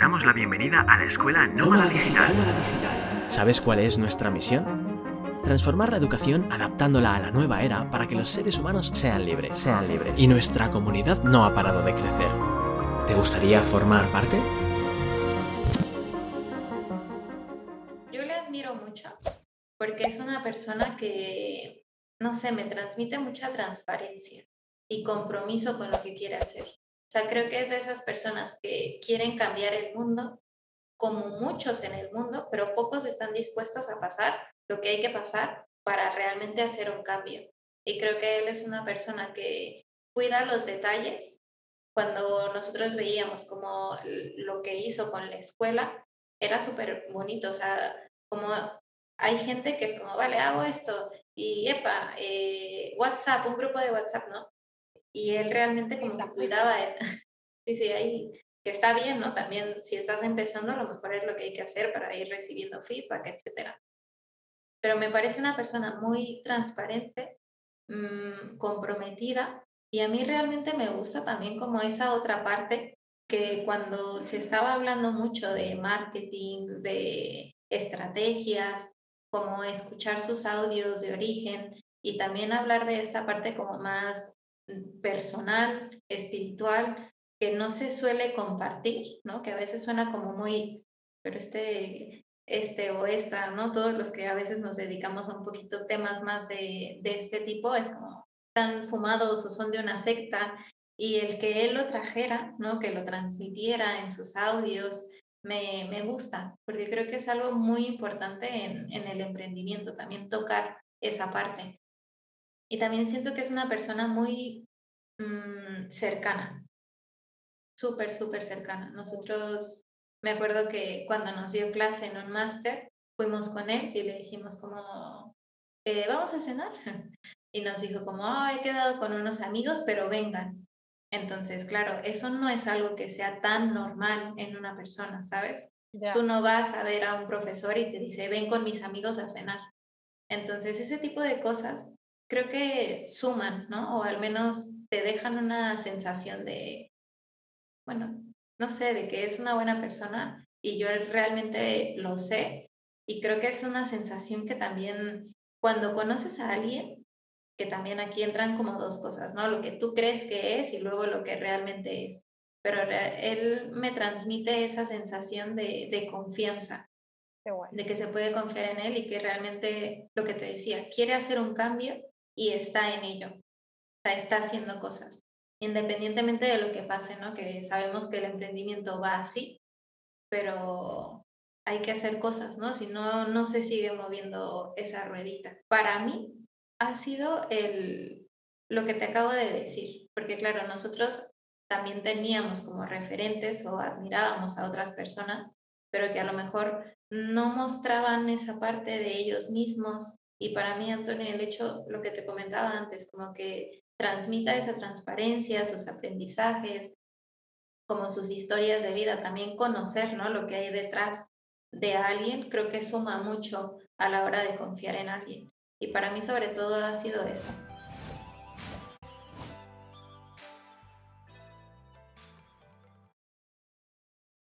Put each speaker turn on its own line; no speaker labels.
damos la bienvenida a la Escuela Nómada Digital.
¿Sabes cuál es nuestra misión? Transformar la educación adaptándola a la nueva era para que los seres humanos sean libres.
Sean libres.
Y nuestra comunidad no ha parado de crecer. ¿Te gustaría formar parte?
Yo le admiro mucho porque es una persona que, no sé, me transmite mucha transparencia y compromiso con lo que quiere hacer. O sea, creo que es de esas personas que quieren cambiar el mundo, como muchos en el mundo, pero pocos están dispuestos a pasar lo que hay que pasar para realmente hacer un cambio. Y creo que él es una persona que cuida los detalles. Cuando nosotros veíamos como lo que hizo con la escuela, era súper bonito. O sea, como hay gente que es como, vale, hago esto y, epa, eh, WhatsApp, un grupo de WhatsApp, ¿no? Y él realmente como que cuidaba, sí, sí, ahí, que está bien, ¿no? También si estás empezando, a lo mejor es lo que hay que hacer para ir recibiendo feedback, etcétera. Pero me parece una persona muy transparente, mmm, comprometida y a mí realmente me gusta también como esa otra parte que cuando se estaba hablando mucho de marketing, de estrategias, como escuchar sus audios de origen y también hablar de esta parte como más personal, espiritual, que no se suele compartir, ¿no? Que a veces suena como muy, pero este este o esta, ¿no? Todos los que a veces nos dedicamos a un poquito temas más de, de este tipo, es como están fumados o son de una secta y el que él lo trajera, ¿no? Que lo transmitiera en sus audios, me, me gusta, porque creo que es algo muy importante en, en el emprendimiento, también tocar esa parte. Y también siento que es una persona muy mmm, cercana, súper, súper cercana. Nosotros me acuerdo que cuando nos dio clase en un máster, fuimos con él y le dijimos como, eh, vamos a cenar. Y nos dijo como, oh, he quedado con unos amigos, pero vengan. Entonces, claro, eso no es algo que sea tan normal en una persona, ¿sabes? Tú no vas a ver a un profesor y te dice, ven con mis amigos a cenar. Entonces, ese tipo de cosas creo que suman, ¿no? O al menos te dejan una sensación de, bueno, no sé, de que es una buena persona y yo realmente lo sé y creo que es una sensación que también cuando conoces a alguien, que también aquí entran como dos cosas, ¿no? Lo que tú crees que es y luego lo que realmente es. Pero él me transmite esa sensación de, de confianza, de que se puede confiar en él y que realmente, lo que te decía, quiere hacer un cambio y está en ello, está haciendo cosas independientemente de lo que pase, ¿no? Que sabemos que el emprendimiento va así, pero hay que hacer cosas, ¿no? Si no, no se sigue moviendo esa ruedita. Para mí ha sido el, lo que te acabo de decir, porque claro, nosotros también teníamos como referentes o admirábamos a otras personas, pero que a lo mejor no mostraban esa parte de ellos mismos. Y para mí, Antonio, el hecho, lo que te comentaba antes, como que transmita esa transparencia, sus aprendizajes, como sus historias de vida, también conocer ¿no? lo que hay detrás de alguien, creo que suma mucho a la hora de confiar en alguien. Y para mí sobre todo ha sido eso.